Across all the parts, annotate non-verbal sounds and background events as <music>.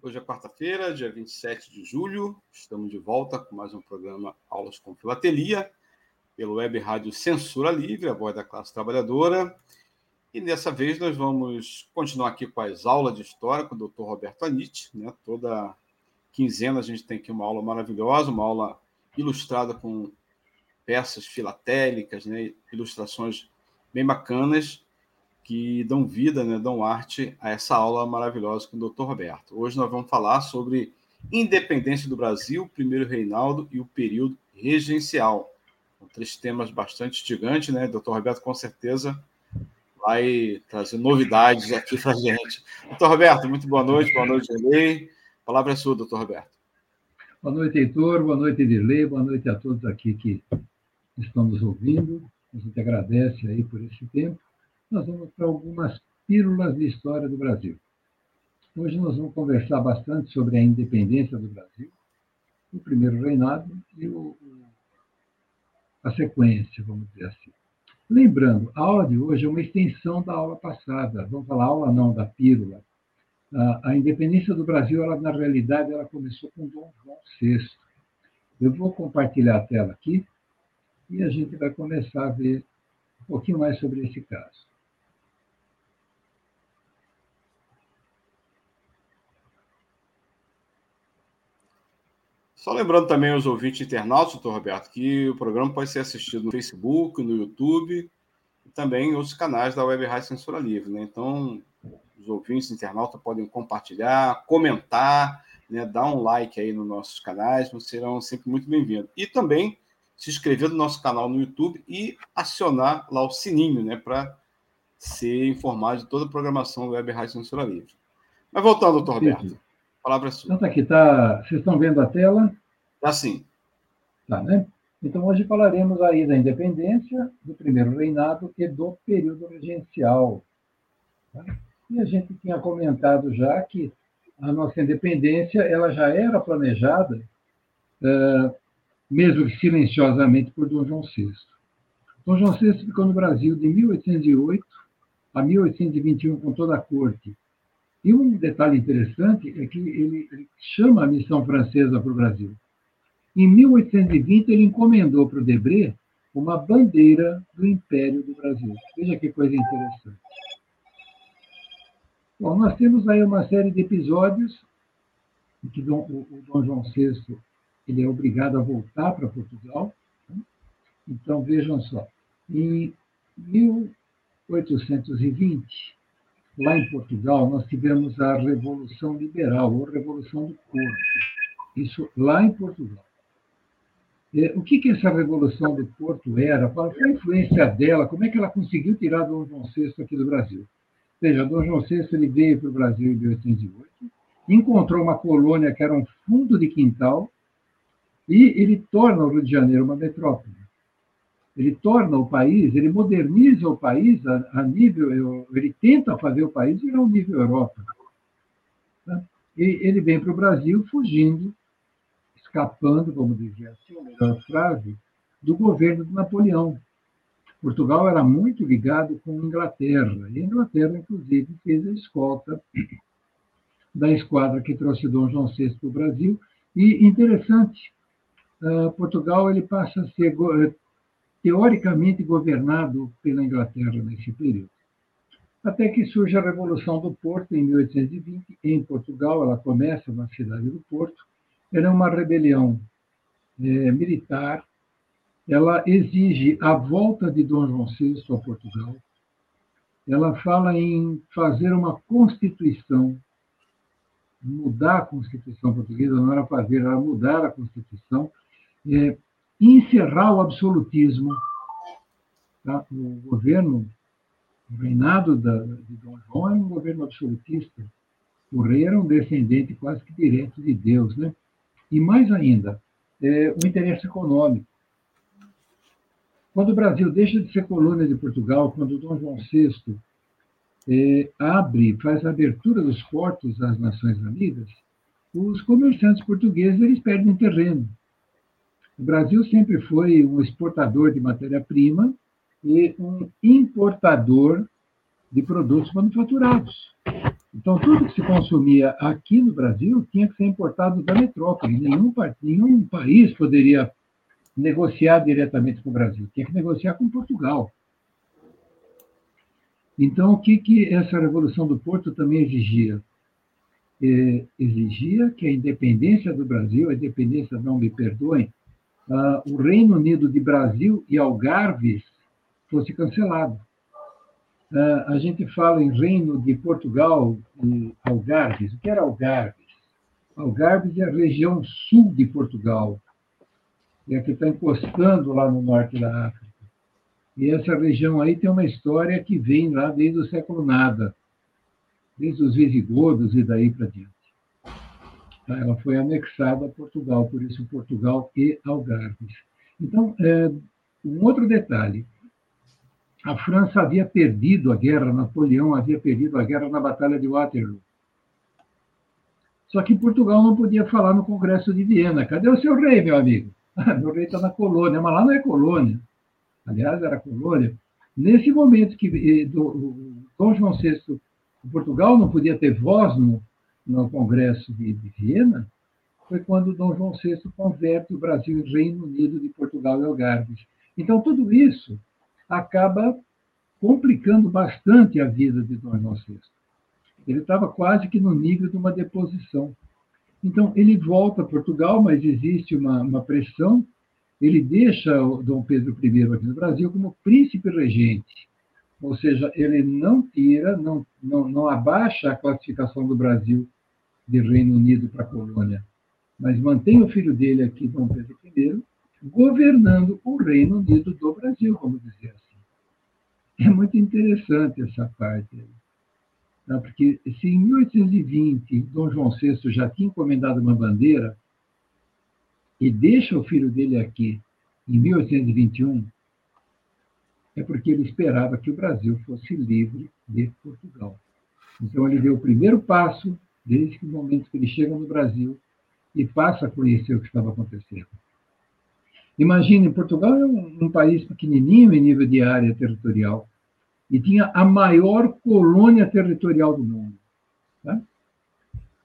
Hoje é quarta-feira, dia 27 de julho. Estamos de volta com mais um programa Aulas com Filatelia, pelo Web Rádio Censura Livre, a voz da classe trabalhadora. E dessa vez nós vamos continuar aqui com as aulas de história com o Dr. Roberto Anite. Né? Toda quinzena a gente tem aqui uma aula maravilhosa, uma aula ilustrada com peças filatélicas, né? ilustrações bem bacanas que dão vida, né? dão arte a essa aula maravilhosa com o Dr. Roberto. Hoje nós vamos falar sobre independência do Brasil, primeiro reinaldo e o período regencial. São três temas bastante instigantes, né? Dr. Roberto com certeza vai trazer novidades aqui para gente. Doutor Roberto, muito boa noite, boa noite, Dirley. A palavra é sua, doutor Roberto. Boa noite, Heitor, boa noite, Dirley, boa noite a todos aqui que estão nos ouvindo. A gente agradece aí por esse tempo. Nós vamos para algumas pílulas de história do Brasil. Hoje nós vamos conversar bastante sobre a independência do Brasil, o primeiro reinado e o, a sequência, vamos dizer assim. Lembrando, a aula de hoje é uma extensão da aula passada. Vamos falar aula não da pílula. A, a independência do Brasil, ela na realidade, ela começou com Dom João VI. Eu vou compartilhar a tela aqui e a gente vai começar a ver um pouquinho mais sobre esse caso. Só lembrando também aos ouvintes internautas, doutor Roberto, que o programa pode ser assistido no Facebook, no YouTube e também em outros canais da Web Rádio Censura Livre. Né? Então, os ouvintes internautas podem compartilhar, comentar, né? dar um like aí nos nossos canais, serão sempre muito bem-vindos. E também se inscrever no nosso canal no YouTube e acionar lá o sininho, né? Para ser informado de toda a programação do Web Rádio Censura Livre. Mas voltando, doutor Roberto. Palavra é sua. Então, tá aqui, tá... Vocês estão vendo a tela? Tá sim. Tá, né? Então, hoje falaremos aí da independência, do primeiro reinado e do período regencial. Tá? E a gente tinha comentado já que a nossa independência ela já era planejada, uh, mesmo que silenciosamente, por Dom João VI. Dom João VI ficou no Brasil de 1808 a 1821 com toda a corte e um detalhe interessante é que ele, chama a missão francesa para o Brasil. Em 1820, ele encomendou para o Debré uma bandeira do Império do Brasil. Veja que coisa interessante. Bom, nós temos aí uma série de episódios em que Dom, o, o Dom João VI ele é obrigado a voltar para Portugal. Né? Então, vejam só, em 1820, lá em Portugal, nós tivemos a Revolução Liberal, ou Revolução do Porto. Isso lá em Portugal. O que, que essa Revolução do Porto era? Qual a influência dela? Como é que ela conseguiu tirar Dom João VI aqui do Brasil? Veja, Dom João VI ele veio para o Brasil em 1808, encontrou uma colônia que era um fundo de quintal, e ele torna o Rio de Janeiro uma metrópole ele torna o país, ele moderniza o país a, a nível, ele tenta fazer o país virar um nível Europa. Tá? E ele vem para o Brasil fugindo, escapando, vamos dizer assim, a melhor frase, do governo de Napoleão. Portugal era muito ligado com a Inglaterra, e a Inglaterra, inclusive, fez a escolta da esquadra que trouxe Dom João VI para o Brasil. E interessante, uh, Portugal ele passa a ser teoricamente governado pela Inglaterra nesse período. Até que surge a Revolução do Porto, em 1820, em Portugal. Ela começa na cidade do Porto. Ela é uma rebelião é, militar. Ela exige a volta de Dom João VI a Portugal. Ela fala em fazer uma constituição, mudar a Constituição portuguesa, não era fazer, era mudar a Constituição, é, encerrar o absolutismo. Tá? O governo, o reinado da, de Dom João era um governo absolutista. O rei era um descendente quase que direto de Deus. Né? E mais ainda, é, o interesse econômico. Quando o Brasil deixa de ser colônia de Portugal, quando Dom João VI é, abre, faz a abertura dos portos às nações amigas, os comerciantes portugueses eles perdem terreno. O Brasil sempre foi um exportador de matéria-prima e um importador de produtos manufaturados. Então, tudo que se consumia aqui no Brasil tinha que ser importado da metrópole. Nenhum, nenhum país poderia negociar diretamente com o Brasil, tinha que negociar com Portugal. Então, o que, que essa Revolução do Porto também exigia? É, exigia que a independência do Brasil, a independência, não me perdoem, uh, o Reino Unido de Brasil e Algarves fosse cancelado. Uh, a gente fala em Reino de Portugal e Algarves. O que era Algarves? Algarves é a região sul de Portugal, é a que está encostando lá no norte da África. E essa região aí tem uma história que vem lá desde o século nada, desde os visigodos e daí para diante. Ela foi anexada a Portugal, por isso Portugal e Algarves. Então, é, um outro detalhe, a França havia perdido a guerra, Napoleão havia perdido a guerra na Batalha de Waterloo. Só que Portugal não podia falar no Congresso de Viena. Cadê o seu rei, meu amigo? <laughs> meu rei está na colônia, mas lá não é colônia. Aliás, era colônia. Nesse momento que eh, do, Dom João VI, Portugal não podia ter voz no, no Congresso de, Viena, foi quando Dom João VI converte o Brasil em Reino Unido de Portugal e Algarves. Então, tudo isso acaba complicando bastante a vida de Dom João VI. Ele estava quase que no nível de uma deposição. Então, ele volta a Portugal, mas existe uma, uma pressão. Ele deixa o Dom Pedro I aqui no Brasil como príncipe regente, ou seja, ele não tira, não, não, não abaixa a classificação do Brasil de Reino Unido para colônia, mas mantém o filho dele aqui, Dom Pedro I, governando o Reino Unido do Brasil, vamos dizer assim. É muito interessante essa parte. Tá? Porque se em 1820 Dom João VI já tinha encomendado uma bandeira e deixa o filho dele aqui em 1821, é porque ele esperava que o Brasil fosse livre de Portugal. Então ele deu o primeiro passo desde o momento que ele chega no Brasil e passa a conhecer o que estava acontecendo. Imagine, Portugal é um, um, país pequenininho em nível de área territorial e tinha a maior colônia territorial do mundo. Tá?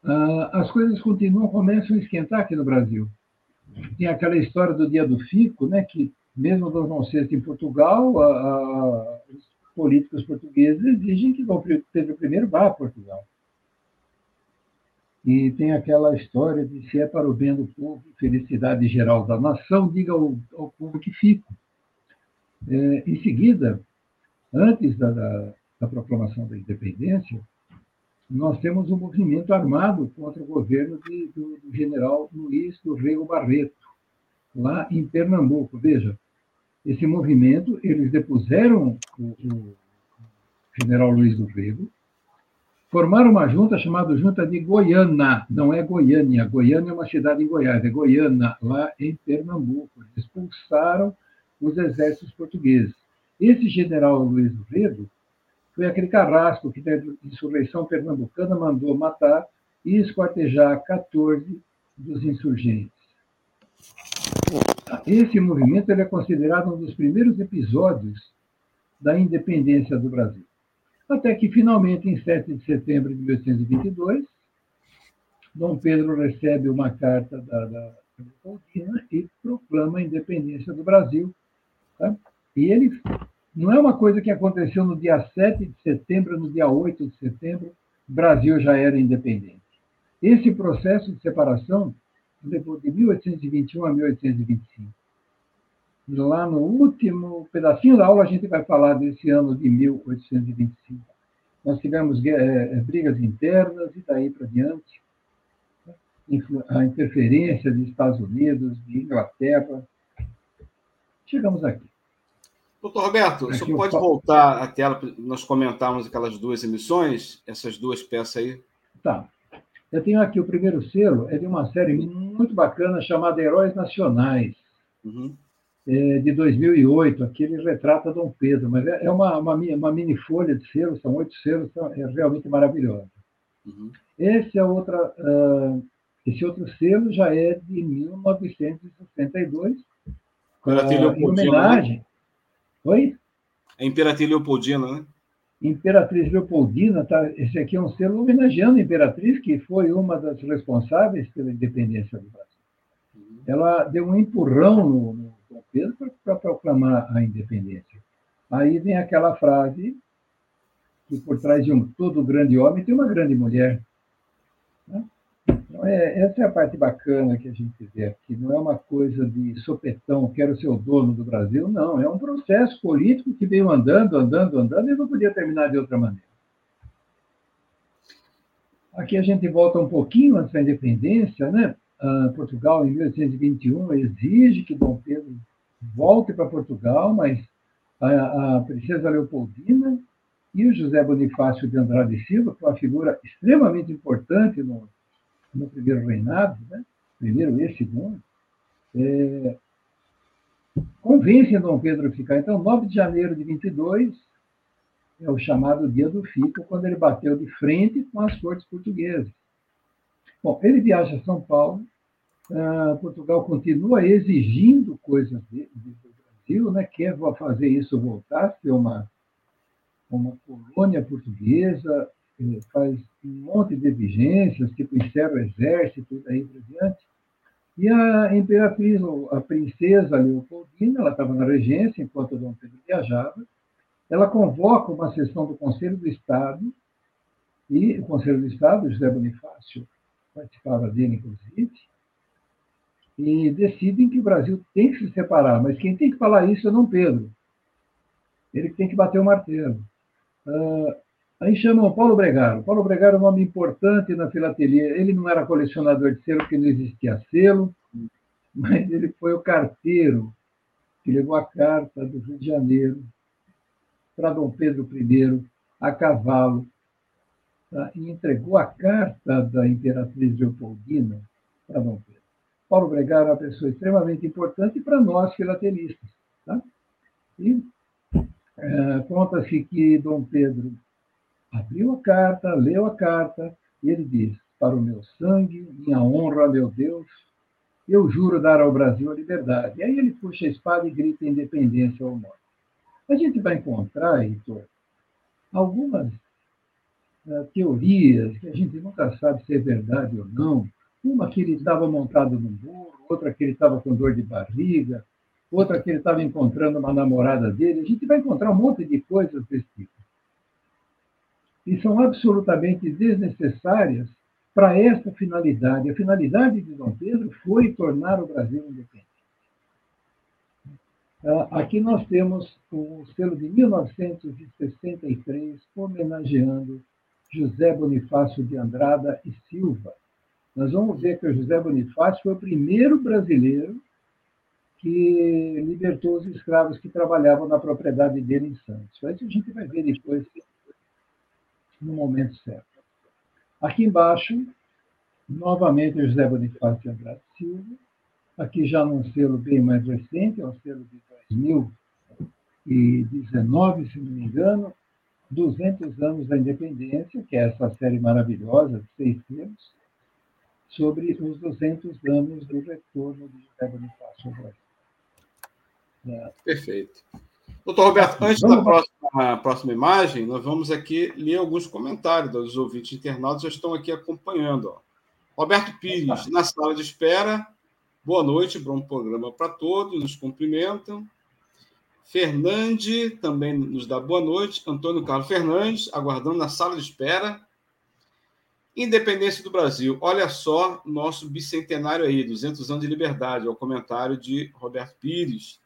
Ah, as coisas continuam, começam a esquentar aqui no Brasil. Tem aquela história do dia do fico, né, que mesmo Dom João VI em Portugal, a, a, os políticos portugueses exigem que Dom Pedro I vá a Portugal. E tem aquela história de se é para o bem do povo, felicidade geral da nação, diga ao, ao povo que fico. É, em seguida, antes da, da, da, proclamação da independência, nós temos um movimento armado contra o governo de, do, do, general Luiz do Rego Barreto, lá em Pernambuco. Veja, esse movimento, eles depuseram o, o general Luiz do Rego, formaram uma junta chamada Junta de Goiânia, não é Goiânia. Goiânia é uma cidade em Goiás, é Goiânia, lá em Pernambuco. Expulsaram os exércitos portugueses. Esse general Luiz do Rego foi aquele carrasco que, na insurreição pernambucana, mandou matar e esquartejar 14 dos insurgentes. Esse movimento é considerado um dos primeiros episódios da independência do Brasil. Até que, finalmente, em 7 de setembro de 1822, Dom Pedro recebe uma carta da, da Leopoldina e proclama a independência do Brasil. Tá? E ele não é uma coisa que aconteceu no dia 7 de setembro, no dia 8 de setembro, o Brasil já era independente. Esse processo de separação levou de 1821 a 1825. Lá no último pedacinho da aula, a gente vai falar desse ano de 1825. Nós tivemos é, brigas internas e daí para diante. A interferência dos Estados Unidos, de Inglaterra. Chegamos aqui. Doutor Roberto, aqui você pode voltar à tela nós comentarmos aquelas duas emissões, essas duas peças aí? Tá. Eu tenho aqui o primeiro selo, é de uma série muito bacana chamada Heróis Nacionais, uhum. É, de 2008. Aqui ele retrata Dom Pedro, mas é, é uma, uma, uma mini folha de selos, são oito selos, é realmente maravilhosa. Uhum. Esse é outra, uh, esse outro selo já é de 1962, uh, em homenagem. Né? Oi? É Imperatriz Leopoldina, né? Imperatriz Leopoldina, tá? esse aqui é um selo homenageando a Imperatriz, que foi uma das responsáveis pela independência do Brasil. Uhum. Ela deu um empurrão no, Pedro para proclamar a independência. Aí vem aquela frase que por trás de um todo grande homem tem uma grande mulher. Né? Então, é, essa é a parte bacana que a gente vê aqui. Não é uma coisa de sopetão, quero ser o dono do Brasil. Não, é um processo político que veio andando, andando, andando e não podia terminar de outra maneira. Aqui a gente volta um pouquinho antes da independência, né? Ah, Portugal, em 1821, exige que Dom Pedro volte para Portugal, mas a, a princesa Leopoldina e o José Bonifácio de Andrade Silva, que é uma figura extremamente importante no, no primeiro reinado, né? primeiro e segundo, é, convencem Dom Pedro a ficar. Então, 9 de janeiro de 22 é o chamado Dia do Fica, quando ele bateu de frente com as cortes portuguesas. Bom, ele viaja a São Paulo, uh, Portugal continua exigindo coisas do Brasil, né? quer fazer isso voltar, ser uma, uma colônia portuguesa, faz um monte de exigências, tipo encerra o exército e daí por diante. E a imperatriz, a princesa Leopoldina, ela estava na regência enquanto Dom Pedro viajava, ela convoca uma sessão do Conselho do Estado, e o Conselho do Estado, José Bonifácio participava dele, inclusive, e decidem que o Brasil tem que se separar, mas quem tem que falar isso é Dom Pedro. Ele tem que bater o martelo. Uh, Aí chamam Paulo Bregaro. Paulo Bregaro é um nome importante na filatelia. Ele não era colecionador de selo, porque não existia selo, mas ele foi o carteiro que levou a carta do Rio de Janeiro para Dom Pedro I, a cavalo, tá? e entregou a carta da Imperatriz Leopoldina para Dom Pedro. Paulo Bregaro é uma pessoa extremamente importante para nós filatelistas. Tá? E é, conta-se que Dom Pedro abriu a carta, leu a carta, e ele diz: Para o meu sangue, minha honra, meu Deus, eu juro dar ao Brasil a liberdade. E aí ele puxa a espada e grita independência ou morte. A gente vai encontrar, Heitor, algumas uh, teorias que a gente nunca sabe se é verdade ou não. Uma que ele estava montado num burro, outra que ele estava com dor de barriga, outra que ele estava encontrando uma namorada dele. A gente vai encontrar um monte de coisas desse tipo e são absolutamente desnecessárias para essa finalidade. A finalidade de Dom Pedro foi tornar o Brasil independente. Ah, aqui nós temos o selo de 1963, homenageando José Bonifácio de Andrada e Silva. Nós vamos ver que o José Bonifácio foi o primeiro brasileiro que libertou os escravos que trabalhavam na propriedade dele em Santos. Isso a gente vai ver depois no momento certo. Aqui embaixo, novamente o José Bonifácio Andrade Silva, aqui já num selo bem mais recente, é um selo de 2019, se não me engano, 200 anos da independência, que é essa série maravilhosa de seis selos, sobre os 200 anos do retorno de José Bonifácio Brasil. Perfeito. Doutor Roberto, antes da próxima, próxima imagem, nós vamos aqui ler alguns comentários dos ouvintes internautas, já estão aqui acompanhando. Ó. Roberto Pires, na sala de espera. Boa noite, bom programa para todos, nos cumprimentam. Fernande também nos dá boa noite. Antônio Carlos Fernandes, aguardando na sala de espera. Independência do Brasil. Olha só nosso bicentenário aí, 200 anos de liberdade, é o comentário de Roberto Pires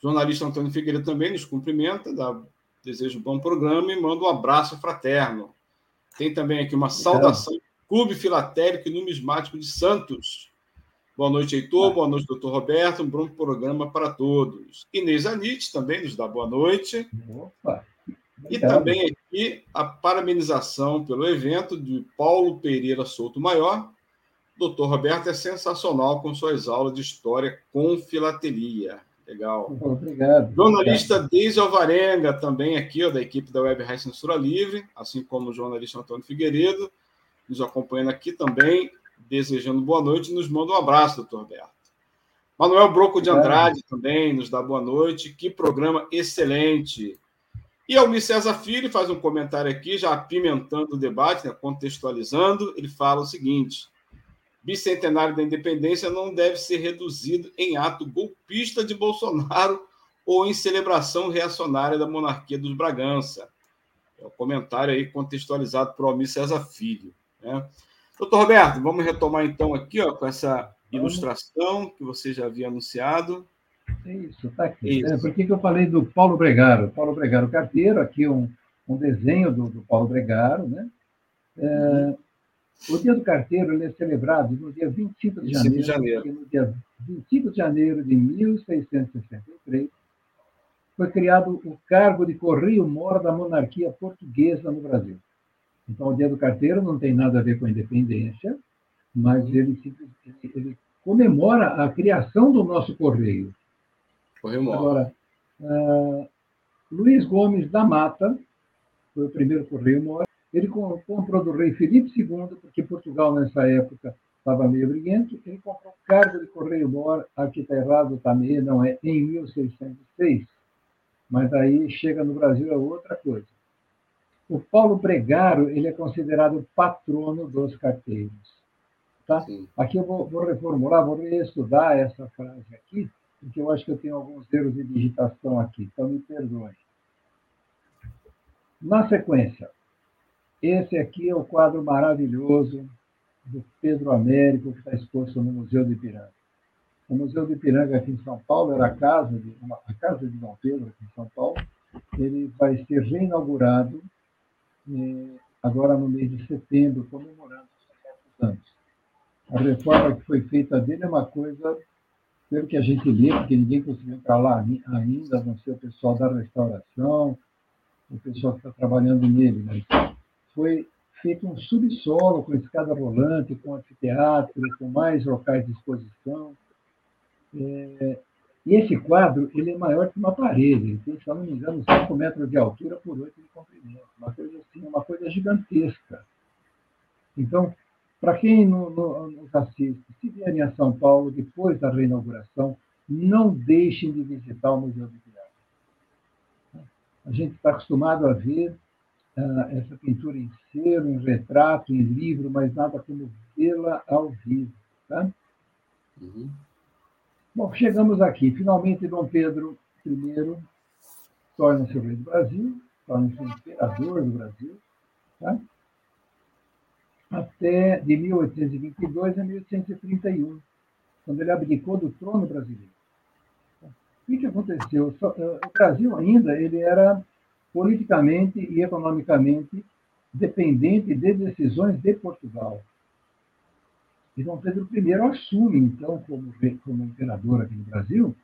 jornalista Antônio Figueiredo também nos cumprimenta, dá, deseja um bom programa e manda um abraço fraterno. Tem também aqui uma saudação é. Clube Filatélico e Numismático de Santos. Boa noite, Heitor. Boa noite, doutor Roberto. Um bom programa para todos. Inês Anite também nos dá boa noite. Opa. E também aqui a parabenização pelo evento de Paulo Pereira Souto Maior. Doutor Roberto é sensacional com suas aulas de história com filatelia. Legal. Obrigado. Jornalista Deise Alvarenga, também aqui, ó, da equipe da Web Rádio Censura Livre, assim como o jornalista Antônio Figueiredo, nos acompanhando aqui também, desejando boa noite, nos manda um abraço, doutor Roberto. Manuel Broco de Andrade também nos dá boa noite. Que programa excelente. E Almir César Filho faz um comentário aqui, já apimentando o debate, né, contextualizando. Ele fala o seguinte: bicentenário da independência não deve ser reduzido em ato golpista de Bolsonaro ou em celebração reacionária da monarquia dos Bragança. É o comentário aí contextualizado por Almir César Filho. Né? Doutor Roberto, vamos retomar então aqui ó, com essa ilustração que você já havia anunciado. É isso, está aqui. É, por que, que eu falei do Paulo Bregaro? Paulo Bregaro Carteiro, aqui um, um desenho do, do Paulo Bregaro. Né? É, o Dia do Carteiro ele é celebrado no dia 25 de 25 janeiro. De janeiro. No dia 25 de janeiro de 1663, foi criado o cargo de Correio-Mor da monarquia portuguesa no Brasil. Então, o Dia do Carteiro não tem nada a ver com a independência, mas ele, ele comemora a criação do nosso correio. Correio Agora, uh, Luiz Gomes da Mata, foi o primeiro correio mora, ele comprou do rei Felipe II, porque Portugal nessa época estava meio briguento, ele comprou o cargo de correio mora, aqui está errado também, não é, em 1606. Mas aí chega no Brasil é outra coisa. O Paulo Bregaro, ele é considerado patrono dos carteiros. Tá? Aqui eu vou, vou, reformular, vou reestudar essa frase aqui, porque eu acho que eu tenho alguns erros de digitação aqui, então me perdoe. Na sequência, esse aqui é o quadro maravilhoso do Pedro Américo, que está exposto no Museu de Ipiranga. O Museu de Ipiranga, aqui em São Paulo, era a casa de, uma, a casa de Dom Pedro, aqui em São Paulo. Ele vai ser reinaugurado eh, agora no mês de setembro, comemorando os 60 anos a reforma que foi feita dele é uma coisa, pelo que a gente lê, porque ninguém conseguiu entrar lá ainda, a não ser o pessoal da restauração, o pessoal que está trabalhando nele, mas foi feito um subsolo com escada rolante, com anfiteatro, com mais locais de exposição. É, e esse quadro ele é maior que uma parede, ele tem, se não me engano, 5 metros de altura por 8 de comprimento, uma coisa assim, uma coisa gigantesca. Então, para quem nos assiste, se vierem a São Paulo depois da reinauguração, não deixem de visitar o Museu de Viagem. A gente está acostumado a ver uh, essa pintura em cero, em retrato, em livro, mas nada como vê-la ao vivo. Tá? Uhum. Bom, chegamos aqui. Finalmente, Dom Pedro I torna-se o rei do Brasil, torna-se o imperador do Brasil. Tá? Até de 1822 a 1831, quando ele abdicou do trono brasileiro. O que aconteceu? Eh, o Brasil ainda ele era politicamente e economicamente dependente de decisões de Portugal. E Dom Pedro I assume, então, como, como imperador aqui no Brasil,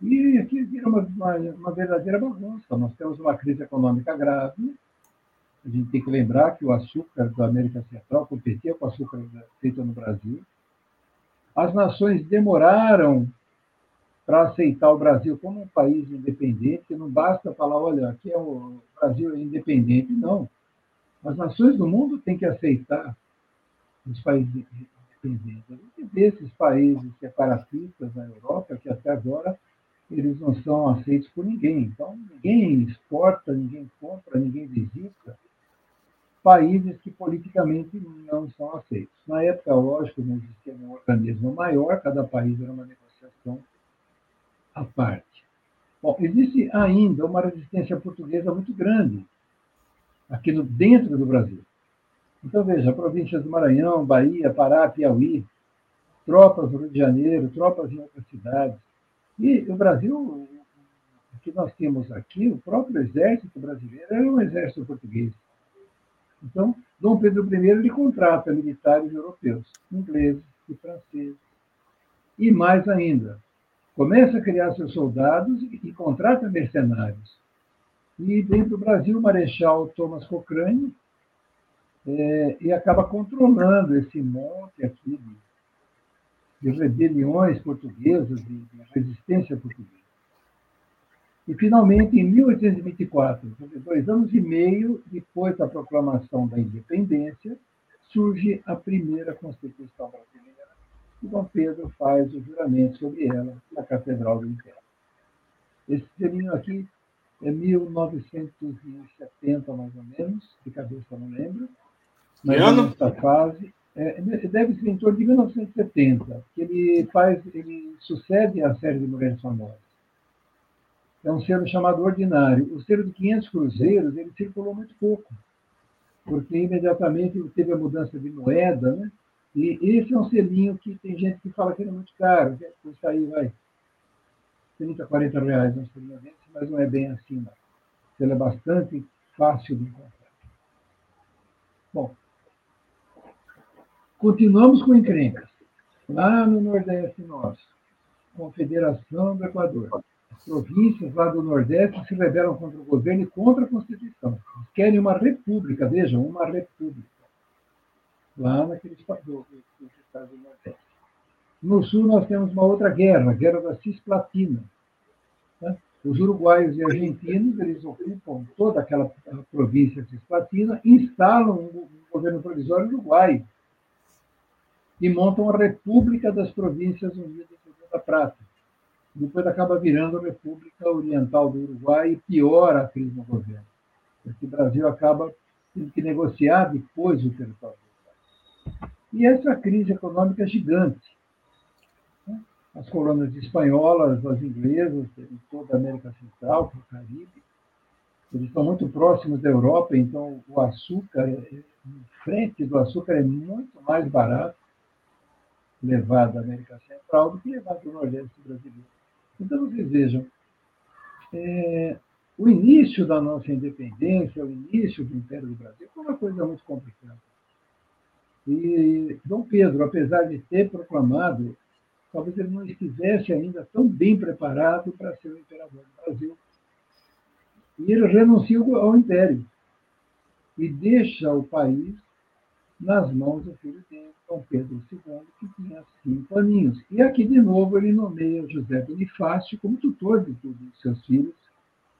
e aqui vira uma, uma, uma verdadeira bagunça. Nós temos uma crise econômica grave, a gente tem que lembrar que o açúcar da América Central competia com o açúcar feito no Brasil. As nações demoraram para aceitar o Brasil como um país independente, não basta falar, olha, aqui é o Brasil é independente, não. As nações do mundo têm que aceitar os países independentes. A gente vê esses países separatistas na Europa que até agora eles não são aceitos por ninguém. Então, ninguém exporta, ninguém compra, ninguém visita países que politicamente não são aceitos. Na época, lógico, não existia um organismo maior, cada país era uma negociação à parte. Bom, existe ainda uma resistência portuguesa muito grande aqui no, dentro do Brasil. Então, veja, províncias do Maranhão, Bahia, Pará, Piauí, tropas do Rio de Janeiro, tropas em outras cidades. E o Brasil, o que nós temos aqui, o próprio exército brasileiro era um exército português. Então, Dom Pedro I ele contrata militares europeus, ingleses e franceses. E mais ainda, começa a criar seus soldados e, contrata mercenários. E vem para o Brasil o Marechal Thomas Cochrane é, e acaba controlando esse monte aqui de, de rebeliões portuguesas, de, de resistência portuguesa. E, finalmente, em 1824, dois anos e meio depois da proclamação da independência, surge a primeira Constituição brasileira e Dom Pedro faz o juramento sobre ela na Catedral do Império. Esse selinho aqui é 1970, mais ou menos, de cabeça não lembro. Mas ano? nessa fase, é, deve ser em torno de 1970, que ele faz, ele sucede a série de Mulheres Famosas. É um selo chamado ordinário. O selo de 500 cruzeiros, ele circulou muito pouco, porque imediatamente teve a mudança de moeda, né? E esse é um selinho que tem gente que fala que ele é muito caro, que custa aí, vai, 30, 40 reais um selinho desse, mas não é bem assim, não. Ele é bastante fácil de encontrar. Bom, continuamos com encrencas. Lá no Nordeste nosso, Confederação do Equador. As províncias lá do Nordeste se rebelam contra o governo e contra a Constituição. Eles querem uma república, vejam, uma república lá naquele estado do, Nordeste. No sul, nós temos uma outra guerra, a Guerra da Cisplatina. Né? Os uruguaios e argentinos eles ocupam toda aquela província cisplatina, instalam um governo provisório uruguaio e montam a República das Províncias Unidas da Prata. Depois acaba virando a República Oriental do Uruguai e piora a crise no governo, porque o Brasil acaba tendo que negociar depois o território. E essa crise econômica é gigante. Né? As colônias espanholas, as inglesas, em toda a América Central, o Caribe, eles estão muito próximos da Europa, então o açúcar, em frente do açúcar, é muito mais barato levar da América Central do que levar do Nordeste brasileiro. Então, vocês vejam, é, o início da nossa independência, o início do Império do Brasil, foi uma coisa muito complicada. E Dom Pedro, apesar de ter proclamado, talvez ele não estivesse ainda tão bem preparado para ser o imperador do Brasil. E ele renuncia ao império e deixa o país nas mãos do filho dele, Dom Pedro II, que tinha cinco aninhos. E aqui, de novo, ele nomeia José Bonifácio como tutor de todos os seus filhos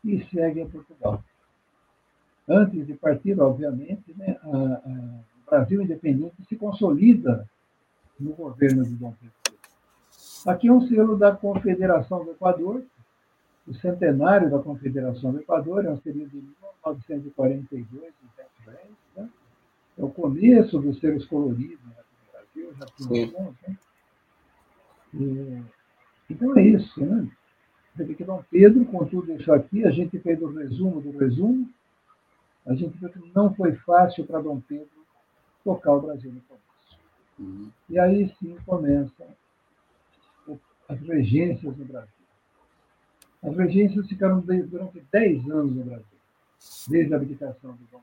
e segue a Portugal. Antes de partir, obviamente, né, a, a Brasil independente se consolida no governo de Dom Pedro. Aqui é um selo da Confederação do Equador, o centenário da Confederação do Equador, é um selo de 1942, né? É o começo dos selos coloridos no Brasil, já tem né? e, Então é isso, né? Você vê que Dom Pedro, com tudo isso aqui, a gente fez o resumo do resumo, a gente viu que não foi fácil para Dom Pedro tocar o Brasil no começo. Uhum. E aí sim começam as regências no Brasil. As regências ficaram durante 10 anos no Brasil, desde a abdicação de Dom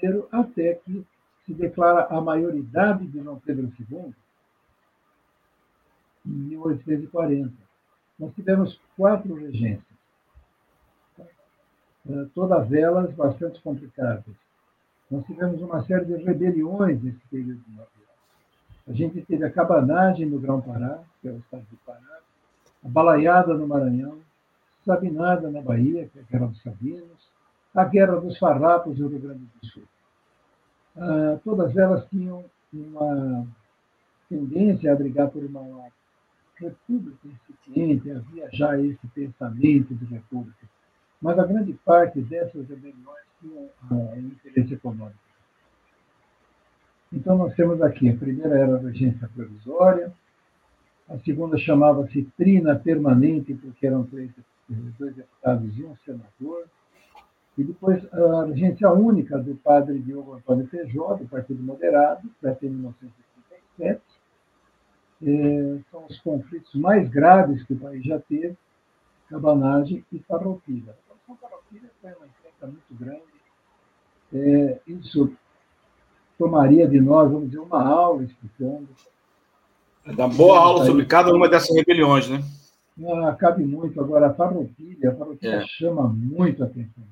Pedro I até que se declara a maioridade de Dom Pedro II em 1840. Nós tivemos quatro regências, eh, todas elas bastante complicadas. Nós tivemos uma série de rebeliões nesse período. A gente teve a cabanagem no Grão-Pará, que é o estado do Pará, a balaiada no Maranhão, Sabinada na Bahia, que é a Guerra dos Sabinos, a Guerra dos Farrapos no Rio Grande do Sul. Ah, todas elas tinham uma tendência a brigar por uma república incipiente, havia já esse pensamento de república. Mas a grande parte dessas rebeliões tinham uh, interesse econômico. Então, nós temos aqui, a primeira era a regência provisória, a segunda chamava-se trina permanente, porque eram três, dois deputados e um senador, e depois a regência única do padre Diogo Antônio Feijó, do Partido Moderado, até 1937. É, são os conflitos mais graves que o país já teve, cabanagem e farroupilha. A Revolução Farroupilha foi uma encrenca muito grande. É, isso tomaria de nós, vamos dizer, uma aula explicando. É dar boa aula sobre cada uma dessas rebeliões, né? Não, cabe muito. Agora, a farroupilha, a farroupilha é. chama muito a atenção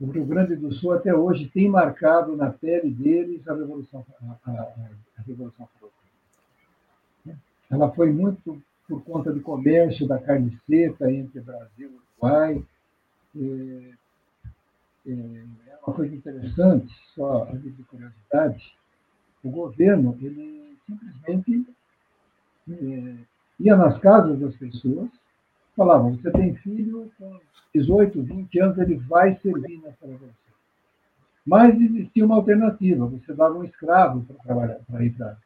o Rio Grande do Sul até hoje tem marcado na pele deles a Revolução, a, a, a Revolução. Ela foi muito por conta do comércio da carne seca entre Brasil e Uruguai. É, é uma coisa interessante, só de curiosidade, o governo ele simplesmente é, ia nas casas das pessoas, falava, você tem filho com 18, 20 anos, ele vai servir nessa revolução. Mas existia uma alternativa, você dava um escravo para trabalhar, para ir para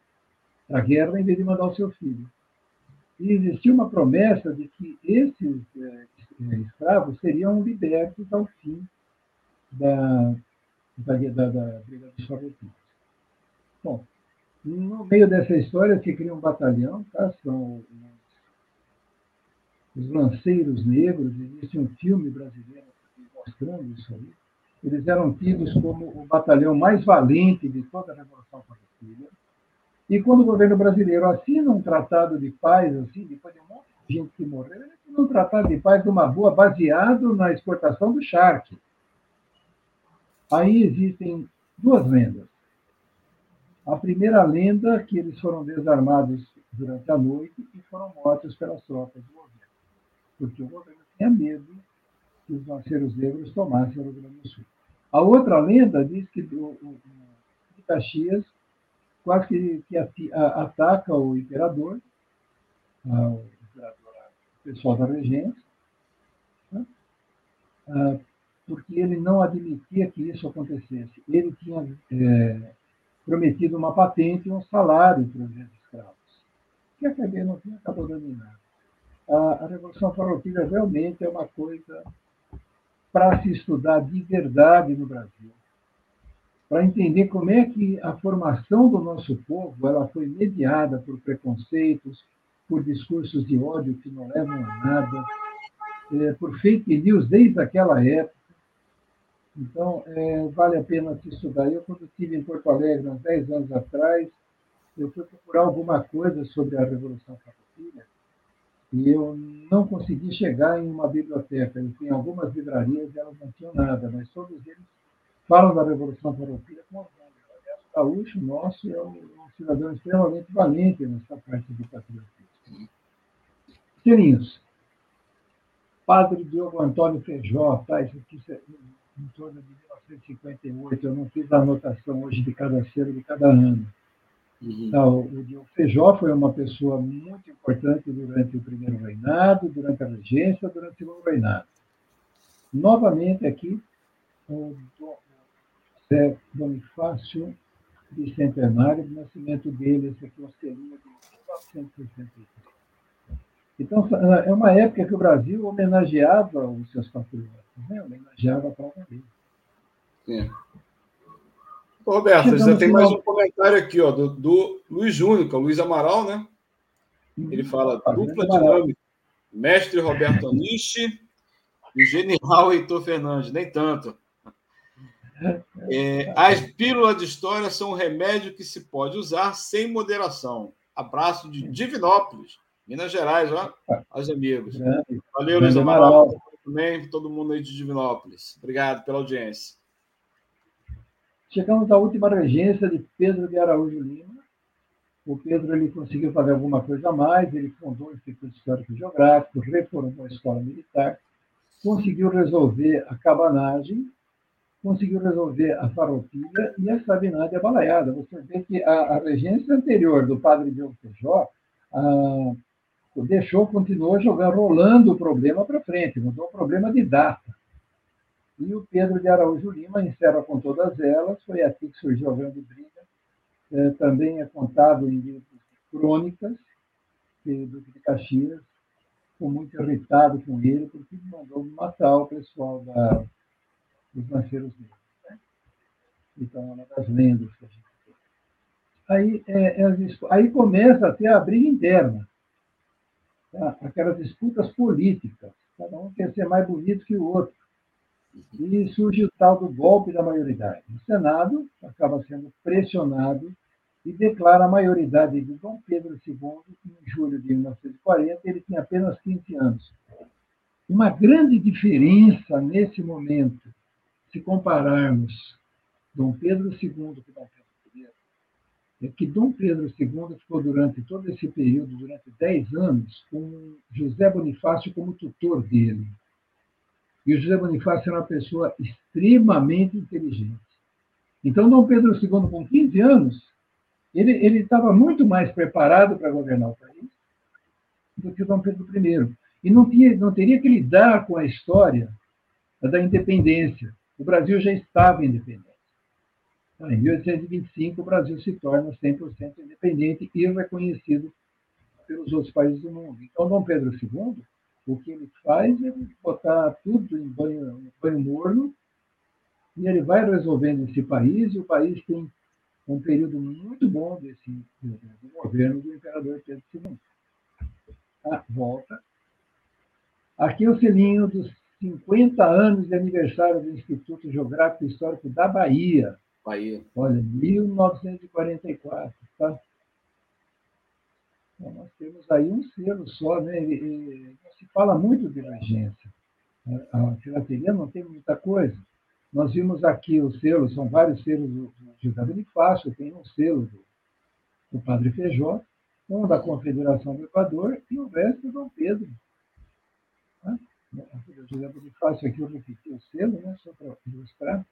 a guerra, em vez de mandar o seu filho. E existia uma promessa de que esses é, escravos seriam libertos ao fim da, da, da, dos Farroupilhas. Bom, no meio dessa história se cria um batalhão, tá? são os lanceiros negros, existe um filme brasileiro mostrando isso aí. Eles eram tidos como o batalhão mais valente de toda a Revolução Farroupilha. E quando o governo brasileiro assina um tratado de paz, assim, depois de um monte de gente que morreu, ele assina um tratado de paz de uma boa baseado na exportação do charque. Aí existem duas lendas. A primeira lenda que eles foram desarmados durante a noite e foram mortos pelas tropas do governo, porque o governo tinha medo que os lanceiros negros tomassem o Rio Grande do Sul. A outra lenda diz que o, o, o Caxias quase que, que ataca o imperador, a, o, imperador, o pessoal da regência, né? Ah, porque ele não admitia que isso acontecesse. Ele tinha é, prometido uma patente e um salário para os escravos, que a não tinha acabado dando nada. A, Revolução Farroupilha realmente é uma coisa para se estudar de verdade no Brasil, para entender como é que a formação do nosso povo ela foi mediada por preconceitos, por discursos de ódio que não levam a nada, é, por fake news desde aquela época, então, é, vale a pena se estudar. Eu, quando estive em Porto Alegre, há 10 anos atrás, eu fui procurar alguma coisa sobre a Revolução Farroupilha e eu não consegui chegar em uma biblioteca. Eu em algumas livrarias elas não tinham nada, mas todos eles falam da Revolução Farroupilha com orgulho. O gaúcho nosso é um, cidadão extremamente valente nessa parte do patriotismo. Tirinhos. Padre Diogo Antônio Feijó, tá? Isso em torno de 1958. Eu não fiz a anotação hoje de cada cero de cada ano. Uhum. Então, o Feijó foi uma pessoa muito importante durante o primeiro reinado, durante a regência, durante o segundo reinado. Novamente aqui, o José Bonifácio Bicentenário, o nascimento dele, esse aqui é o selinho de 1963. Então, é uma época que o Brasil homenageava os seus patriotas né? homenageava a própria. Sim. Roberto, já tem mais um comentário aqui, ó, do, do Luiz Júnior, que é o Luiz Amaral, né? Ele fala ah, dupla dinâmica. Mestre Roberto Anishi e Genial Heitor Fernandes, nem tanto. É, as pílulas de história são um remédio que se pode usar sem moderação. Abraço de Divinópolis, Minas Gerais, ó, aos amigos. Valeu, Luiz Amaral também, todo mundo aí de Divinópolis. Obrigado pela audiência. Chegamos à última regência de Pedro de Araújo Lima. O Pedro ele conseguiu fazer alguma coisa a mais, ele fundou o Instituto Histórico e Geográfico, reformou a Escola Militar, conseguiu resolver a cabanagem, conseguiu resolver a farroupilha e a sabinade abalaiada. Você vê que a, a regência anterior do padre Diogo Feijó, a, deixou, continuou jogando, rolando o problema para frente, mudou o problema de data. E o Pedro de Araújo Lima encerra com todas elas, foi aqui que surgiu a grande briga. É, também é contado em livros crônicas, que Duque de Caxias ficou muito irritado com ele, porque mandou matar o pessoal da, dos lanceiros negros. Né? Então, é uma das lendas que a gente tem. Aí, é, é, aí começa a ter a briga interna tá? aquelas disputas políticas. Cada um quer ser mais bonito que o outro. E surge o tal do golpe da maioridade. O Senado acaba sendo pressionado e declara a maioridade de Dom Pedro II em julho de 1940. Ele tinha apenas 15 anos. Uma grande diferença nesse momento se compararmos Dom Pedro II com Dom Pedro I, é que Dom Pedro II ficou durante todo esse período, durante 10 anos, com José Bonifácio como tutor dele. E o José Bonifácio era uma pessoa extremamente inteligente. Então, Dom Pedro II, com 15 anos, ele, estava muito mais preparado para governar o país do que o Dom Pedro I. E não, tinha, não teria que lidar com a história da independência. O Brasil já estava independente. Então, em 1825, o Brasil se torna 100% independente e reconhecido pelos outros países do mundo. Então, Dom Pedro II, o que ele faz é botar tudo em banho, em banho morno e ele vai resolvendo esse país, e o país tem um período muito bom desse do governo do imperador Pedro II. Ah, volta. Aqui é o selinho dos 50 anos de aniversário do Instituto Geográfico e Histórico da Bahia. Bahia. Olha, 1944, tá? Então, nós temos aí um selo só, né? não se fala muito de regência. A filateria não tem muita coisa. Nós vimos aqui o selo, são vários selos do José Bonifácio, tem um selo do, do Padre Feijó, um da Confederação do Equador e o resto do Dom Pedro. Né? O José Bonifácio aqui eu repeti o selo, né? só para ilustrar.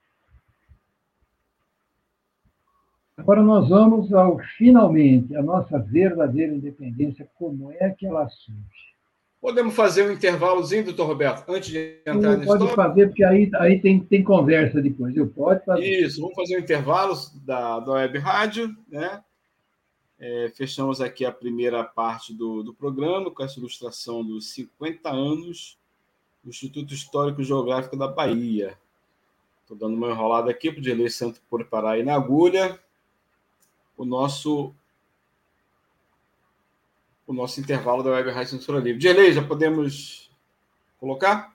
Agora nós vamos ao finalmente a nossa verdadeira independência, como é que ela surge? Podemos fazer um intervalozinho, doutor Roberto, antes de entrar nisso? Pode fazer, porque aí, aí tem, tem conversa depois. Eu pode fazer. Isso, vamos fazer um intervalo da, da web rádio, né? É, fechamos aqui a primeira parte do, do programa com essa ilustração dos 50 anos do Instituto Histórico Geográfico da Bahia. Estou dando uma enrolada aqui para o Dirley Santo preparar aí na agulha o nosso o nosso intervalo da Web Rádio Censura Livre. Dirley, já podemos colocar?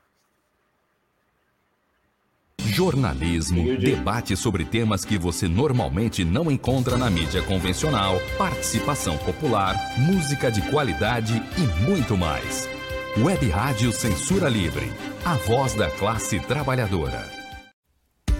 Jornalismo, debate sobre temas que você normalmente não encontra na mídia convencional, participação popular, música de qualidade e muito mais. Web Rádio Censura Livre, a voz da classe trabalhadora.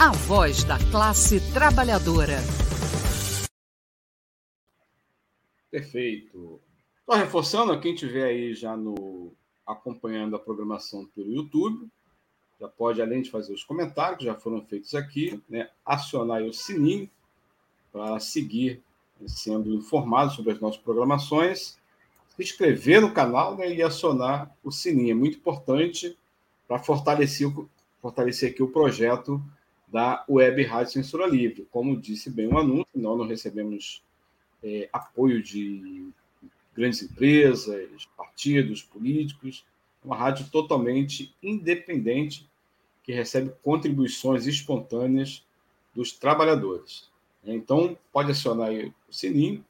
a voz da classe trabalhadora. Perfeito. Só reforçando, quem tiver aí já no acompanhando a programação pelo YouTube, já pode, além de fazer os comentários que já foram feitos aqui, né, acionar o sininho para seguir sendo informado sobre as nossas programações, se inscrever no canal né, e acionar o sininho. É muito importante para fortalecer, fortalecer aqui o projeto da Web Rádio Censura Livre. Como disse bem o anúncio, nós não recebemos é, apoio de grandes empresas, partidos políticos. É uma rádio totalmente independente que recebe contribuições espontâneas dos trabalhadores. Então, pode acionar aí o sininho.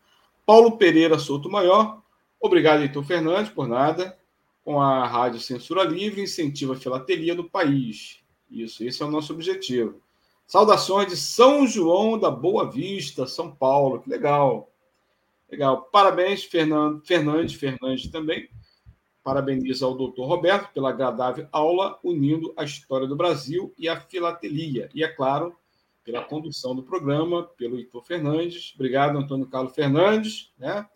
Paulo Pereira Souto Maior, obrigado, Heitor Fernandes, por nada. Com a Rádio Censura Livre, incentiva a filatelia no país. Isso, esse é o nosso objetivo. Saudações de São João da Boa Vista, São Paulo. Que legal. Legal. Parabéns, Fernando, Fernandes, Fernandes também. Parabenizo ao doutor Roberto pela agradável aula, unindo a história do Brasil e a filatelia. E, é claro, pela condução do programa, pelo Heitor Fernandes. Obrigado, Antônio Carlos Fernandes. Né?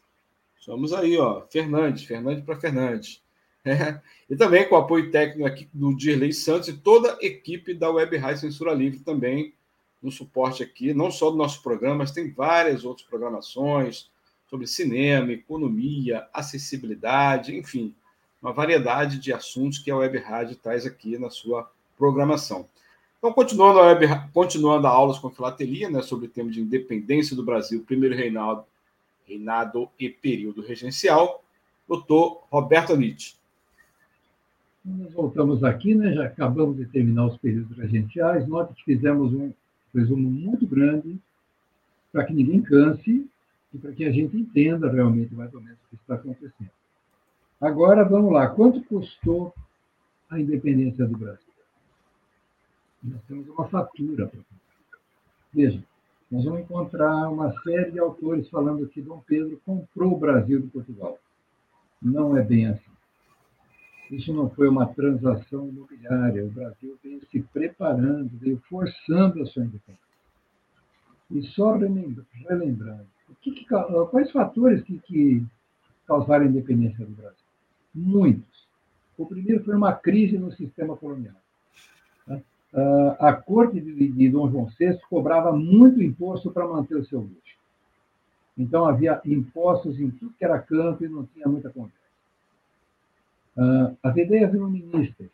Estamos aí, ó. Fernandes, Fernandes para Fernandes. <laughs> E também com o apoio técnico aqui do Dirley Santos e toda a equipe da Web Rádio Censura Livre também no suporte aqui, não só do nosso programa, mas tem várias outras programações sobre cinema, economia, acessibilidade, enfim, uma variedade de assuntos que a Web Rádio traz aqui na sua programação. Então, continuando a, web, continuando a aulas com filatelia, né, sobre o tema de independência do Brasil, primeiro reinado, reinado e período regencial, doutor Roberto Nietzsche. Nós voltamos aqui, né, já acabamos de terminar os períodos regenciais. Note que fizemos um resumo muito grande para que ninguém canse e para que a gente entenda realmente mais ou menos o que está acontecendo. Agora, vamos lá. Quanto custou a independência do Brasil? Nós temos uma fatura para Veja, nós vamos encontrar uma série de autores falando que Dom Pedro comprou o Brasil de Portugal. Não é bem assim. Isso não foi uma transação imobiliária. O Brasil veio se preparando, veio forçando a sua independência. E só relembrando, que que, quais fatores que, que causaram a independência do Brasil? Muitos. O primeiro foi uma crise no sistema colonial. Uh, a corte de, de Dom João VI cobrava muito imposto para manter o seu luxo. Então havia impostos em tudo que era canto e não tinha muita conversa. Uh, as ideias iluministas.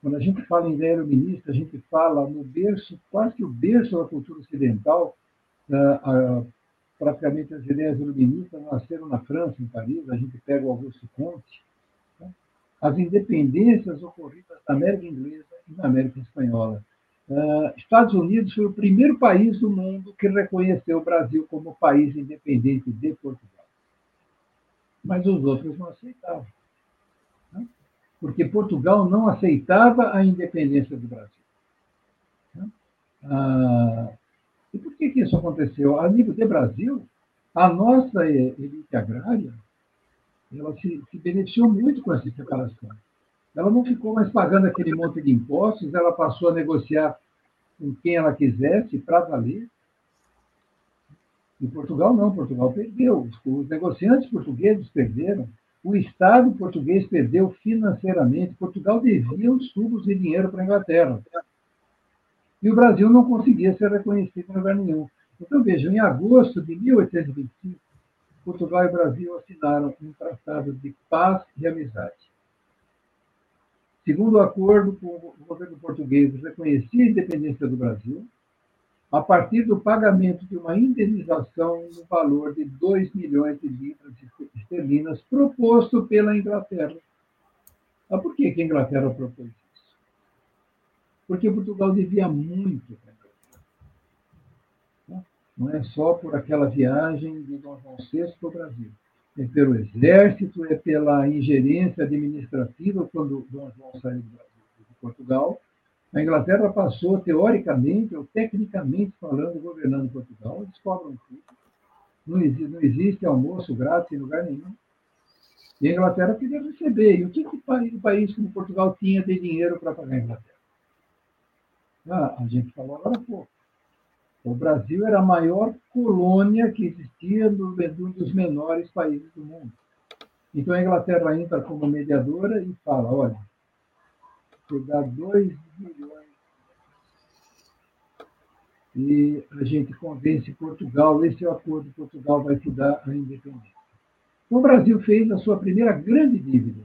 Quando a gente fala em ideia iluminista, a gente fala no berço, quase que o berço da cultura ocidental. Uh, praticamente as ideias iluministas nasceram na França, em Paris. A gente pega o Augusto Comte, as independências ocorridas na América Inglesa e na América Espanhola. Uh, Estados Unidos foi o primeiro país do mundo que reconheceu o Brasil como país independente de Portugal. Mas os outros não aceitavam. Porque Portugal não aceitava a independência do Brasil. Uh, e por que, que isso aconteceu? A nível de Brasil, a nossa elite agrária ela se, se beneficiou muito com essa separação. Ela não ficou mais pagando aquele monte de impostos, ela passou a negociar com quem ela quisesse para valer. Em Portugal, não, Portugal perdeu. Os negociantes portugueses perderam. O Estado português perdeu financeiramente. Portugal devia os tubos de dinheiro para a Inglaterra. E o Brasil não conseguia ser reconhecido em lugar nenhum. Então, vejam, em agosto de 1825, Portugal e Brasil assinaram um tratado de paz e amizade. Segundo o acordo, o governo português reconhecia a independência do Brasil a partir do pagamento de uma indenização no valor de 2 milhões de libras esterlinas proposto pela Inglaterra. Mas por que, a Inglaterra propôs isso? Porque Portugal devia muito para não é só por aquela viagem de Dom João VI para o Brasil. É pelo exército, é pela ingerência administrativa quando Dom João saiu de Portugal. A Inglaterra passou, teoricamente ou tecnicamente falando, governando Portugal. Eles cobram tudo. Não existe, não existe almoço grátis em lugar nenhum. E a Inglaterra queria receber. E o que, que o país como Portugal tinha de dinheiro para pagar a Inglaterra? Ah, a gente falou agora há pouco. O Brasil era a maior colônia que existia no, um dos menores países do mundo. Então a Inglaterra entra como mediadora e fala: olha, você dá 2 milhões e a gente convence Portugal, esse é o acordo, Portugal vai te dar a independência. Então, o Brasil fez a sua primeira grande dívida.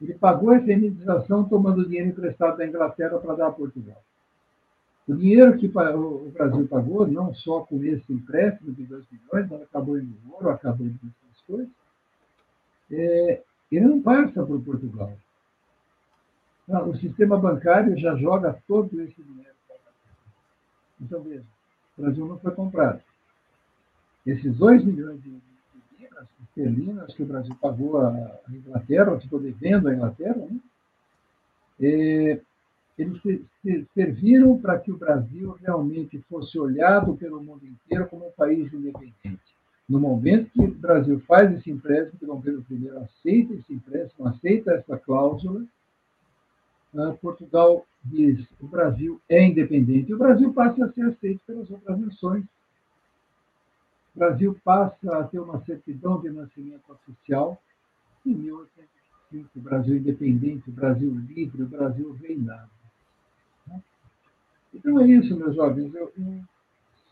Ele pagou essa indenização tomando dinheiro emprestado da Inglaterra para dar a Portugal. O dinheiro que o Brasil pagou, não só com esse empréstimo de 2 bilhões, mas acabou em ouro, acabou em outras coisas, é, ele não passa por Portugal. Não, o sistema bancário já joga todo esse dinheiro Então, veja, o Brasil não foi comprado. Esses 2 milhões de, libras esterlinas que o Brasil pagou à Inglaterra, ficou devendo à Inglaterra, né? É, eles serviram para que o Brasil realmente fosse olhado pelo mundo inteiro como um país independente. No momento que o Brasil faz esse empréstimo, que Dom Pedro I aceita esse empréstimo, aceita essa cláusula, Portugal diz o Brasil é independente. E o Brasil passa a ser aceito pelas outras nações. O Brasil passa a ter uma certidão de nascimento oficial em 1805, o Brasil independente, o Brasil livre, o Brasil reinado. Então é isso, meus jovens. Eu, eu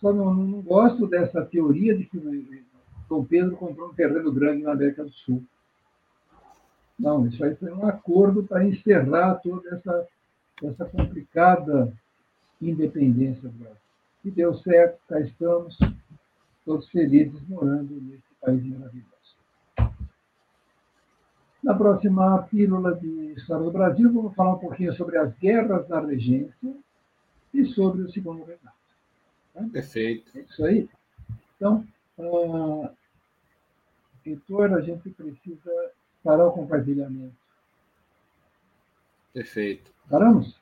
só não, não, gosto dessa teoria de que Dom Pedro comprou um terreno grande na América do Sul. Não, isso aí foi um acordo para encerrar toda essa, essa complicada independência do Brasil. E deu certo, cá estamos, todos felizes morando nesse país maravilhoso. Na próxima pílula de História do Brasil, vamos falar um pouquinho sobre as guerras da regência e sobre o segundo reinado. Tá? Perfeito. É isso aí. Então, uh, Heitor, a gente precisa parar o compartilhamento. Perfeito. Paramos?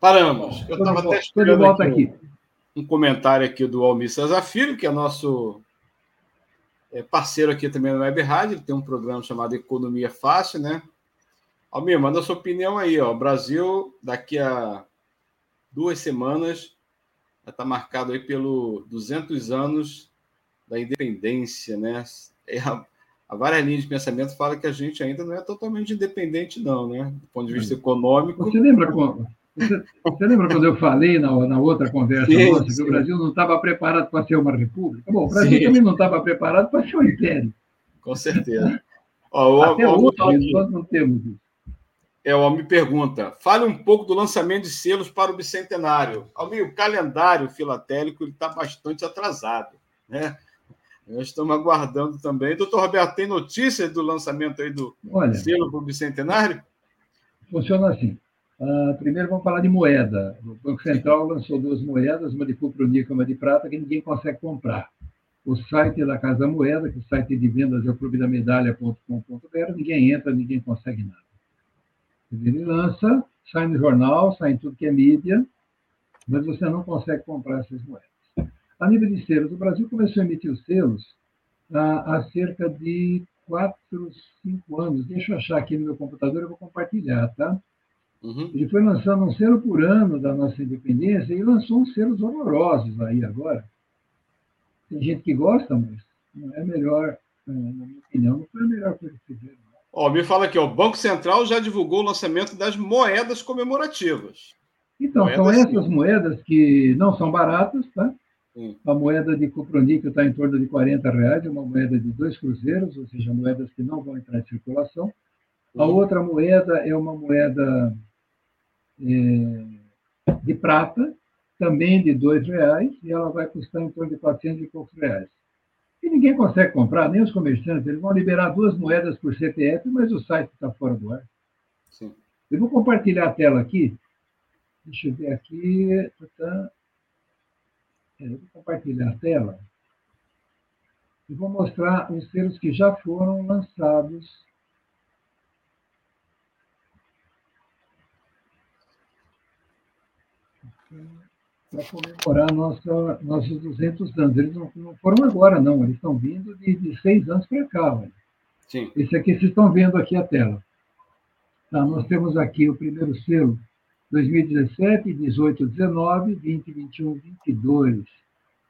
Paramos. Eu estava até esperando volta aqui, aqui. Um, comentário aqui do Almir César Filho, que é nosso é, parceiro aqui também no Web Rádio, ele tem um programa chamado Economia Fácil, né? Almir, manda a sua opinião aí, ó. O Brasil, daqui a duas semanas, já está marcado aí pelo 200 anos da independência, né? É a, a várias linhas de pensamento fala que a gente ainda não é totalmente independente, não, né? Do ponto de vista econômico. Você lembra quando, você, você lembra quando eu falei na, na outra conversa sim, nossa sim. que o Brasil não estava preparado para ser uma república? Bom, o Brasil sim. também não estava preparado para ser um império. Com certeza. Ó, Até o, hoje nós não temos isso. É, o Almir pergunta: fale um pouco do lançamento de selos para o bicentenário. Almir, o calendário filatélico está bastante atrasado. Né? Nós estamos aguardando também. Doutor Roberto, tem notícias do lançamento aí do Olha, selo para o bicentenário? Funciona assim. Uh, primeiro vamos falar de moeda. O Banco Central lançou duas moedas, uma de cuproníquel e uma de prata, que ninguém consegue comprar. O site da Casa da Moeda, que é o site de vendas é o clubedamedalha.com.br, ninguém entra, ninguém consegue nada. Ele lança, sai no jornal, sai em tudo que é mídia, mas você não consegue comprar essas moedas. A nível de selos, o Brasil começou a emitir os selos há, há cerca de quatro, cinco anos. Deixa eu achar aqui no meu computador, eu vou compartilhar, tá? Uhum. Ele foi lançando um selo por ano da nossa independência e lançou uns selos horrorosos aí agora. Tem gente que gosta, mas não é melhor, na minha opinião, não foi a melhor coisa que fizeram. Ó, me fala aqui, ó, o Banco Central já divulgou o lançamento das moedas comemorativas. Então, moedas, são essas sim. moedas que não são baratas, tá? Sim. A moeda de cuproníquel está em torno de 40 reais, uma moeda de dois cruzeiros, ou seja, moedas que não vão entrar em circulação. A outra moeda é uma moeda é, de prata, também de dois reais, e ela vai custar em torno de 400 e poucos reais e ninguém consegue comprar, nem os comerciantes. Eles vão liberar duas moedas por CPF, mas o site está fora do ar. Sim. Eu vou compartilhar a tela aqui. Deixa eu ver aqui. Tá. É, eu vou compartilhar a tela. E vou mostrar os selos que já foram lançados para comemorar nossa, nossos 200 anos. Eles não, não foram agora, não, eles estão vindo de, de seis anos para cá. Sim. Esse aqui vocês estão vendo aqui a tela. Tá, nós temos aqui o primeiro selo 2017, 18, 19, 20, 21, 22.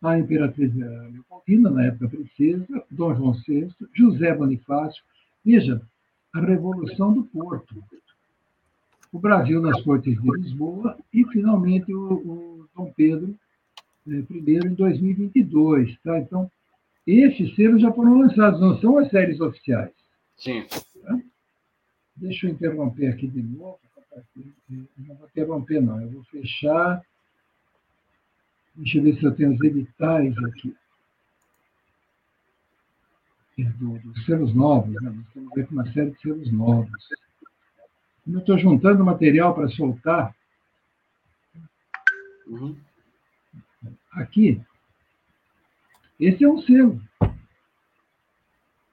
A Imperatriz Leopoldina, na época princesa, Dom João VI, José Bonifácio. Veja, a Revolução do Porto o Brasil nas Cortes de Lisboa e, finalmente, o, o Dom Pedro é, I em 2022. Tá? Então, esses selos já foram lançados, não são as séries oficiais. Sim. Tá? Deixa eu interromper aqui de novo. Não vou interromper, não. Eu vou fechar. Deixa eu ver se eu tenho os editais aqui. do, dos selos novos, né? nós temos aqui uma série de selos novos. Eu estou juntando material para soltar. Uhum. Aqui, esse é um selo.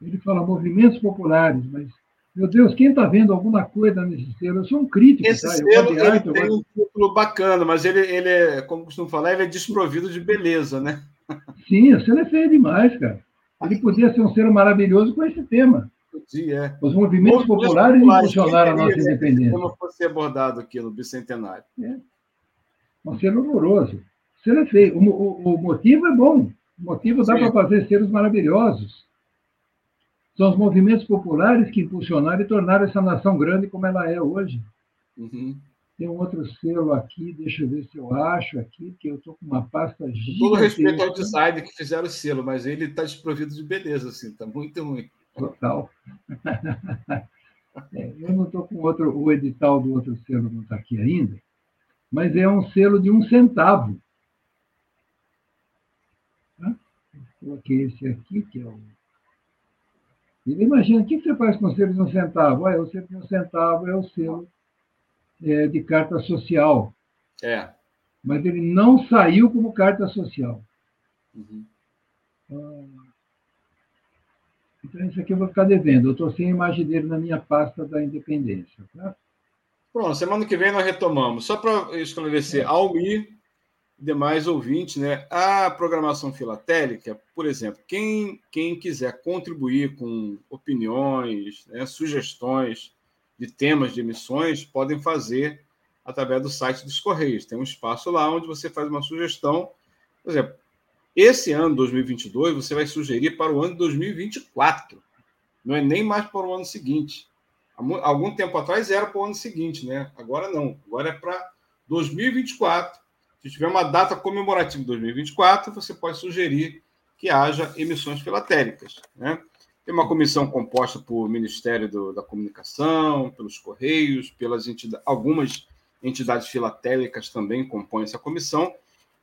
Ele fala movimentos populares, mas, meu Deus, quem está vendo alguma coisa nesse selo? Eu sou um crítico. Esse tá? selo ele tem um título bacana, mas ele, ele é, como costumo falar, ele é desprovido de beleza, né? <laughs> Sim, o selo é feio demais, cara. Ele podia ser um selo maravilhoso com esse tema. Podia, é. Os movimentos populares, populares impulsionaram a nossa independência. Como fosse abordado aqui no Bicentenário. É. Um selo horroroso. O selo é feio. O, o, o motivo é bom. O motivo dá para fazer selos maravilhosos. São os movimentos populares que impulsionaram e tornaram essa nação grande como ela é hoje. Uhum. Tem um outro selo aqui, deixa eu ver se eu acho aqui, que eu estou com uma pasta gigante. Todo respeito ao design que fizeram o selo, mas ele está desprovido de beleza, assim, está muito ruim. Total. <laughs> é, eu não estou com outro, o edital do outro selo não está aqui ainda, mas é um selo de um centavo. Coloquei esse aqui, que é o. Ele imagina, o que você faz com o selo de um centavo? Ah, o selo de um centavo é o selo é, de carta social. É. Mas ele não saiu como carta social. Uhum. Ah, então, isso aqui eu vou ficar devendo. Eu estou sem a imagem dele na minha pasta da independência. Tá? Pronto, semana que vem nós retomamos. Só para esclarecer, é. Almir demais ouvintes, né? A programação filatélica, por exemplo, quem, quem quiser contribuir com opiniões, né, sugestões de temas de emissões, podem fazer através do site dos Correios. Tem um espaço lá onde você faz uma sugestão. Por exemplo, esse ano 2022 você vai sugerir para o ano 2024. Não é nem mais para o ano seguinte. Algum tempo atrás era para o ano seguinte, né? Agora não. Agora é para 2024 se tiver uma data comemorativa de 2024, você pode sugerir que haja emissões filatéricas. Né? Tem uma comissão composta por Ministério do, da Comunicação, pelos Correios, pelas entidades, algumas entidades filatélicas também compõem essa comissão,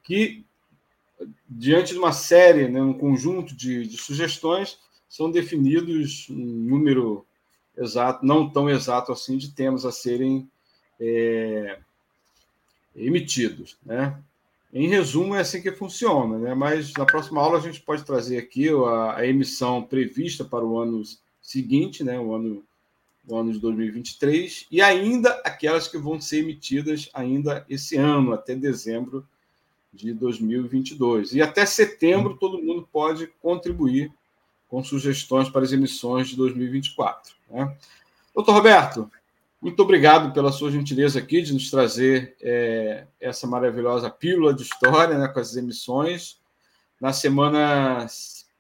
que, diante de uma série, né, um conjunto de, de sugestões, são definidos um número exato, não tão exato assim, de temas a serem é, emitidos. Né? Em resumo, é assim que funciona, né? mas na próxima aula a gente pode trazer aqui a, a emissão prevista para o ano seguinte, né? o, ano, o ano de 2023, e ainda aquelas que vão ser emitidas ainda esse ano, até dezembro de 2022. E até setembro todo mundo pode contribuir com sugestões para as emissões de 2024. Né? Doutor Roberto, muito obrigado pela sua gentileza aqui de nos trazer é, essa maravilhosa pílula de história né, com as emissões. Na semana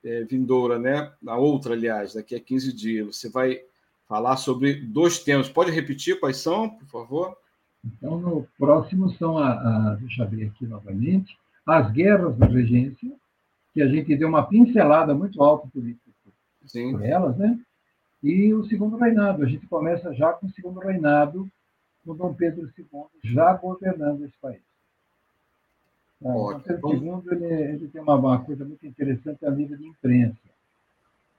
é, vindoura, né, na outra, aliás, daqui a 15 dias, você vai falar sobre dois temas. Pode repetir quais são, por favor? Então, no próximo são, a, a, deixa eu abrir aqui novamente, as guerras da regência, que a gente deu uma pincelada muito alta por, Sim. por elas, né? E o segundo reinado, a gente começa já com o segundo reinado, com Dom Pedro II já governando esse país. Tá? Dom Pedro II ele, ele tem uma, uma, coisa muito interessante a nível de imprensa.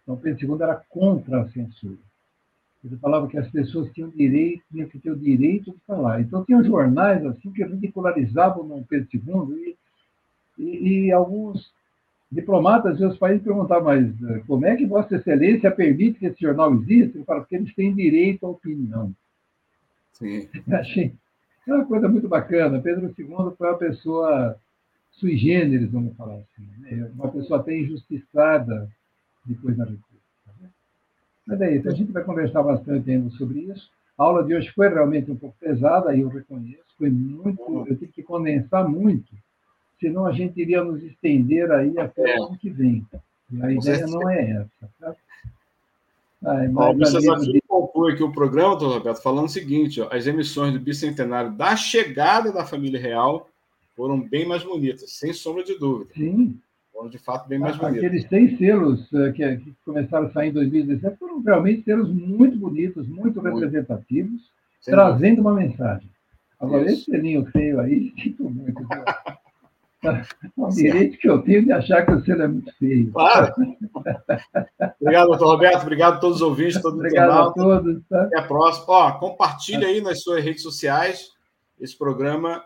Dom Pedro II era contra a censura. Ele falava que as pessoas tinham direito, tinham que ter o direito de falar. Então, tinha jornais assim que ridicularizavam Dom Pedro II e, e, e alguns diplomatas de outros países perguntavam, mas eh, como é que Vossa Excelência permite que esse jornal exista? Eu falo, porque eles têm direito à opinião. Sim. <laughs> Achei é uma coisa muito bacana. Pedro II foi uma pessoa sui generis, vamos falar assim. Né? Uma pessoa até injustiçada depois da República. Né? Mas é isso, a gente vai conversar bastante ainda sobre isso. A aula de hoje foi realmente um pouco pesada, eu reconheço, foi muito, eu tive que condensar muito senão a gente iria nos estender aí até é. o ano que vem. E a Com ideia certeza. não é essa. Tá? Ah, é de... compõe aqui o programa, doutor Roberto, falando o seguinte: ó, as emissões do bicentenário da chegada da família real foram bem mais bonitas, sem sombra de dúvida. Sim. Foram de fato bem mais bonitas. Aqueles seis selos uh, que, que, começaram a sair em 2017 foram realmente selos muito bonitos, muito, muito. representativos, Sem trazendo dúvida. uma mensagem. Agora, Isso. esse selinho feio aí, <laughs> sinto muito. O direito que eu tenho de achar que você é muito feio. Claro. obrigado, doutor Roberto. Obrigado a todos os ouvintes, todo Obrigado canal. a todos. Tá? Até a próxima. Ó, compartilhe aí nas suas redes sociais esse programa,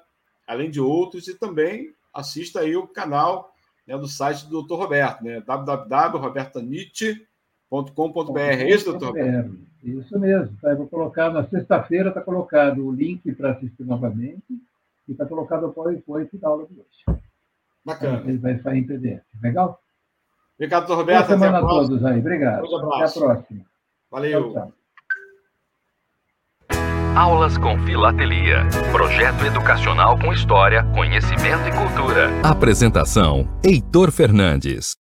além de outros, e também assista aí o canal né, do site do doutor Roberto, né? www.robertanite.com.br. É isso, doutor Roberto? Isso mesmo. Tá? Eu vou colocar na sexta-feira, está colocado o link para assistir novamente e está colocado o PowerPoint da aula de hoje. Bacana. Ele vai sair em PDF. Legal? Obrigado, doutor Roberto. Boa semana a, a todos aí. Obrigado. Até a próxima. Valeu. Tchau, tchau. Aulas com Filatelia. Projeto educacional com história, conhecimento e cultura. Apresentação: Heitor Fernandes.